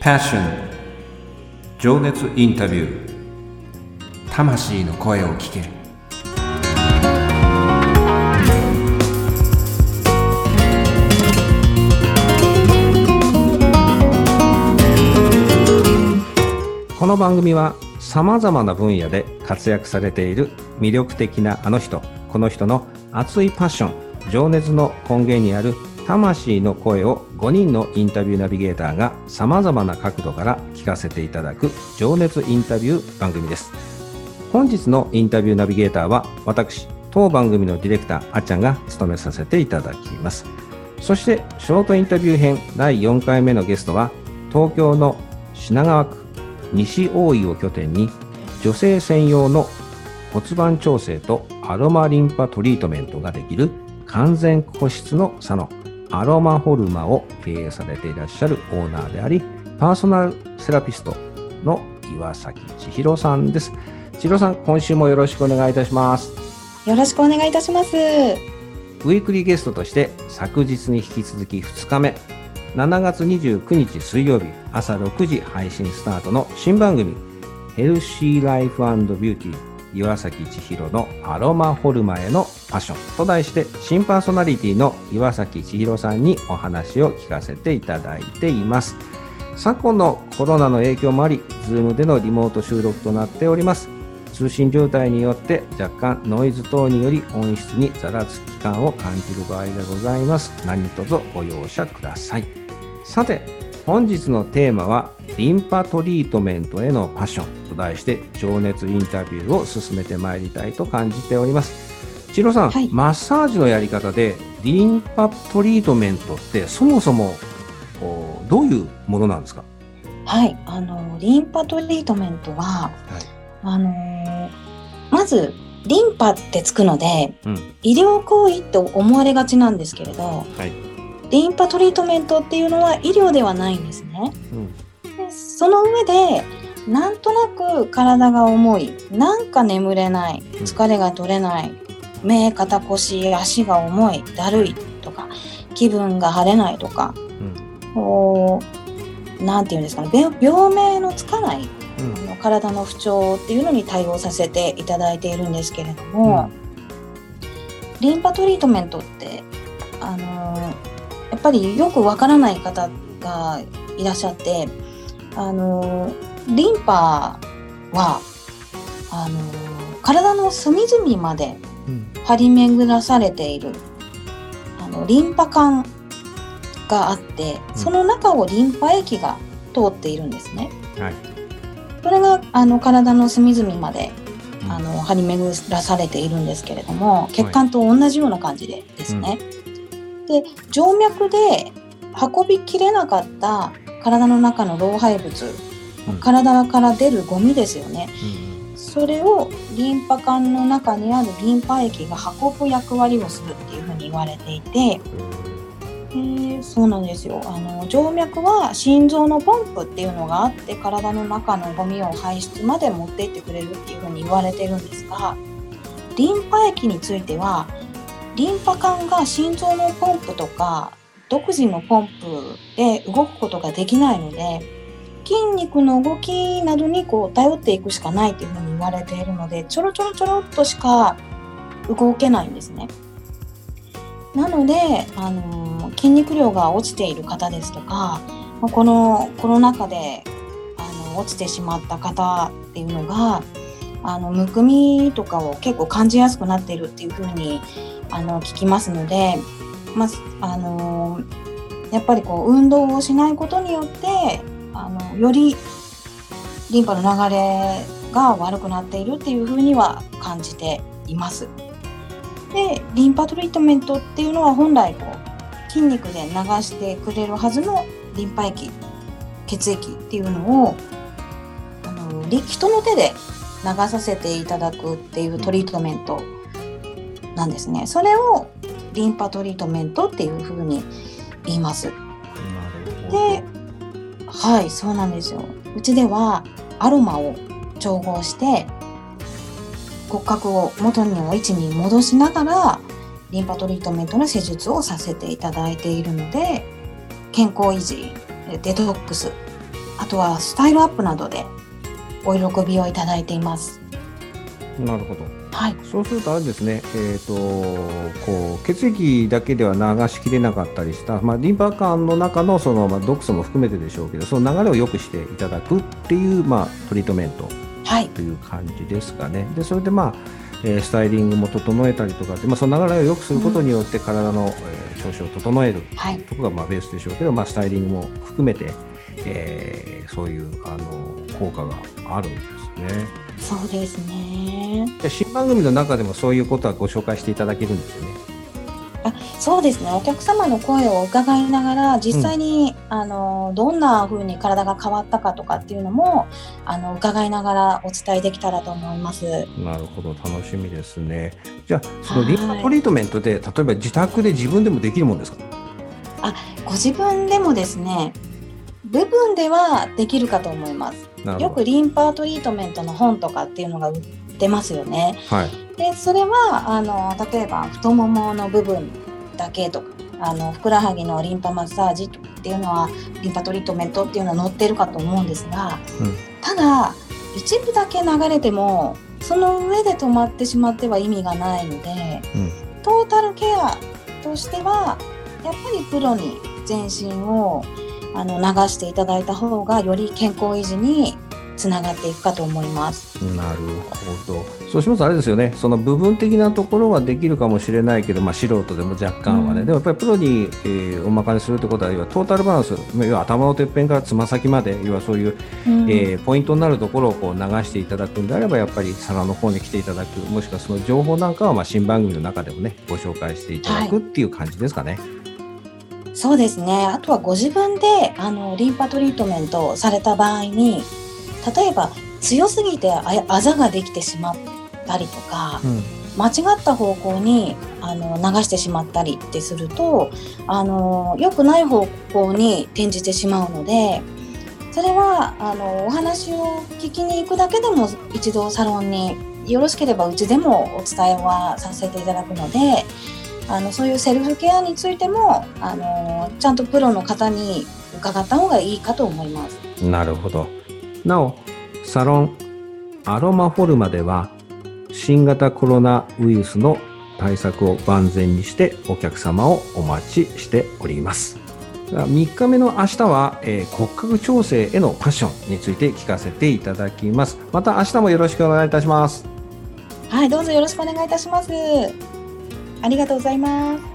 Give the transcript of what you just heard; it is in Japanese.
Passion. 情熱インタビュー。魂の声を聞け。るこの番組はさまざまな分野で活躍されている魅力的なあの人この人の熱いパッション情熱の根源にある魂の声を5人のインタビューナビゲーターがさまざまな角度から聞かせていただく情熱インタビュー番組です。本日のインタビューナビゲーターは私当番組のディレクターあっちゃんが務めさせていただきます。そしてショートインタビュー編第4回目のゲストは東京の品川区西大井を拠点に女性専用の骨盤調整とアロマリンパトリートメントができる完全個室のサロン。アロマホルマを経営されていらっしゃるオーナーでありパーソナルセラピストの岩崎千尋さんです千尋さん今週もよろしくお願いいたしますよろしくお願いいたします。ウィークリーゲストとして昨日に引き続き2日目7月29日水曜日朝6時配信スタートの新番組ヘルシーライフビューティー岩崎千尋のアロマホルマへのパッションと題して新パーソナリティの岩崎千尋さんにお話を聞かせていただいています。昨今のコロナの影響もあり Zoom でのリモート収録となっております。通信状態によって若干ノイズ等により音質にざらつき感を感じる場合でございます。何卒ご容赦ください。さて本日のテーマはリンパトリートメントへのパッション。と題して情熱インタビューを進めてまいりたいと感じております。千尋さん、はい。マッサージのやり方でリンパトリートメントってそもそもどういうものなんですか？はい、あのリンパトリートメントは、あのーまずリンパってつくのでうん。医療行為と思われがちなんですけれど、はい。リンパトリートメントっていうのは医療ではないんですね。うん。でその上でなんとなく体が重い。なんか眠れない。疲れが取れない。目肩腰足が重い。だるいとか気分が晴れないとか。うん。こうなんていうんですかね。病病名のつかないうん。あの体の不調っていうのに対応させていただいているんですけれども、リンパトリートメントってあのやっぱりよくわからない方がいらっしゃってあのリンパはあの体の隅々までうん。張り巡らされているあのリンパ管があってうん。その中をリンパ液が通っているんですね。はい。それがあの体の隅々までうん。あの張り巡らされているんですけれども血管と同じような感じでですね。で静脈で運びきれなかった体の中の老廃物うん。体から出るゴミですよね。うんそれをリンパ管の中にあるリンパ液が運ぶ役割をするっていうふうに言われていて、えー。そうなんですよ。あの静脈は心臓のポンプっていうのがあって体の中のゴミを排出まで持っていってくれるっていうふうに言われてるんですがリンパ液についてはリンパ管が心臓のポンプとか独自のポンプで動くことができないので筋肉の動きなどにこう頼っていくしかないというふうに言われているのでちょろちょろちょろっとしか動けないんですね。なので、あのー筋肉量が落ちている方ですとか、このコロナ禍であの落ちてしまった方っていうのがあのむくみとかを結構感じやすくなっているっていうふうにあの聞きますので、まああのーやっぱりこう運動をしないことによってあのよりリンパの流れが悪くなっているっていうふうには感じています。でリンパトリートメントっていうのは本来こう筋肉で流してくれるはずのリンパ液血液っていうのをあの人の手で流させていただくっていうトリートメントなんですね。それをリンパトリートメントっていうふうに言います。はい、そうなんですよ。うちではアロマを調合して骨格を元の位置に戻しながらリンパトリートメントの施術をさせていただいているので健康維持デトックスあとはスタイルアップなどでお喜びをいただいています。なるほど。はい、そうするとあれですね、えっ、とこう血液だけでは流しきれなかったりした、まあ、リンパ管の中のその、まあ、毒素も含めてでしょうけど、その流れを良くしていただくっていう、まあ、トリートメントはい、という感じですかね。でそれでまあ、えースタイリングも整えたりとかで、まあ、その流れを良くすることによって体の、えー調子を整えるはい、ところがまあベースでしょうけど、まあ、スタイリングも含めて、えーそういうあの効果があるんですね。そうですね。で新番組の中でもそういうことはご紹介していただけるんですよね。あそうですねお客様の声を伺いながら実際に、あのどんな風に体が変わったかとかっていうのもあの伺いながらお伝えできたらと思います。なるほど楽しみですね。じゃあそのリンパトリートメントで例えば自宅で自分でもできるもんですか？ご自分でもですね部分ではできるかと思います。よくリンパトリートメントの本とかっていうのが売ってますよね。はいでそれはあの例えば太ももの部分だけとかあのふくらはぎのリンパマッサージっていうのはリンパトリートメントっていうのは載ってるかと思うんですが、うんただ一部だけ流れてもその上で止まってしまっては意味がないのでうんトータルケアとしてはやっぱりプロに全身をあの流していただいた方がより健康維持につながっていくかと思います。なるほど。そうしますとあれですよね、その部分的なところはできるかもしれないけど、まあ、素人でも若干はね、うんでもやっぱりプロに、えーお任せするってことは、要はトータルバランス、まあ要は頭のてっぺんからつま先まで、要はそういう、うんえーポイントになるところをこう流していただくんであれば、やっぱりサロンの方に来ていただく、もしくはその情報なんかは、まあ、新番組の中でもね、ご紹介していただくっていう感じですかね。そうですね。あとはご自分であのリンパトリートメントをされた場合に、例えば強すぎてああざができてしまったりとか、うん間違った方向にあの流してしまったりってすると、あの良くない方向に転じてしまうので、それはあのお話を聞きに行くだけでも一度サロンによろしければうちでもお伝えはさせていただくので。あのそういうセルフケアについてもあのちゃんとプロの方に伺った方がいいかと思います。なるほど。なお、サロンアロマフォルマでは、新型コロナウイルスの対策を万全にしてお客様をお待ちしております。3日目の明日は、えー骨格調整へのパッションについて聞かせていただきます。また明日もよろしくお願いいたします。はい、どうぞよろしくお願いいたします。ありがとうございます。